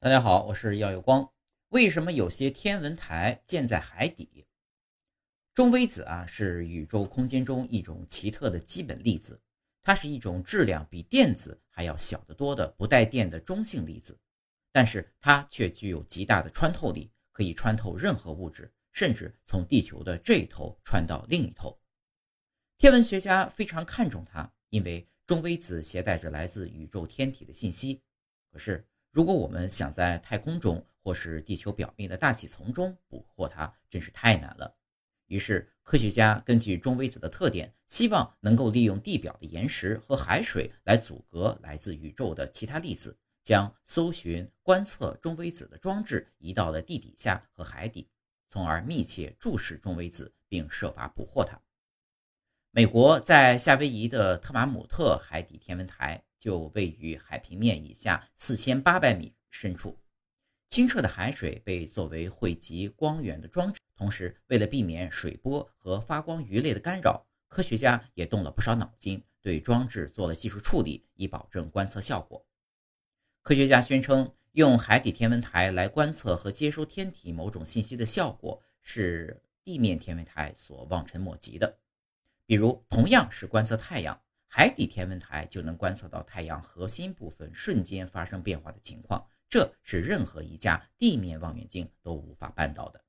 大家好，我是耀有光。为什么有些天文台建在海底？中微子啊，是宇宙空间中一种奇特的基本粒子，它是一种质量比电子还要小得多的不带电的中性粒子，但是它却具有极大的穿透力，可以穿透任何物质，甚至从地球的这一头穿到另一头。天文学家非常看重它，因为中微子携带着来自宇宙天体的信息。可是，如果我们想在太空中或是地球表面的大气层中捕获它，真是太难了。于是，科学家根据中微子的特点，希望能够利用地表的岩石和海水来阻隔来自宇宙的其他粒子，将搜寻、观测中微子的装置移到了地底下和海底，从而密切注视中微子，并设法捕获它。美国在夏威夷的特马姆特海底天文台。就位于海平面以下四千八百米深处，清澈的海水被作为汇集光源的装置。同时，为了避免水波和发光鱼类的干扰，科学家也动了不少脑筋，对装置做了技术处理，以保证观测效果。科学家宣称，用海底天文台来观测和接收天体某种信息的效果是地面天文台所望尘莫及的。比如，同样是观测太阳。海底天文台就能观测到太阳核心部分瞬间发生变化的情况，这是任何一架地面望远镜都无法办到的。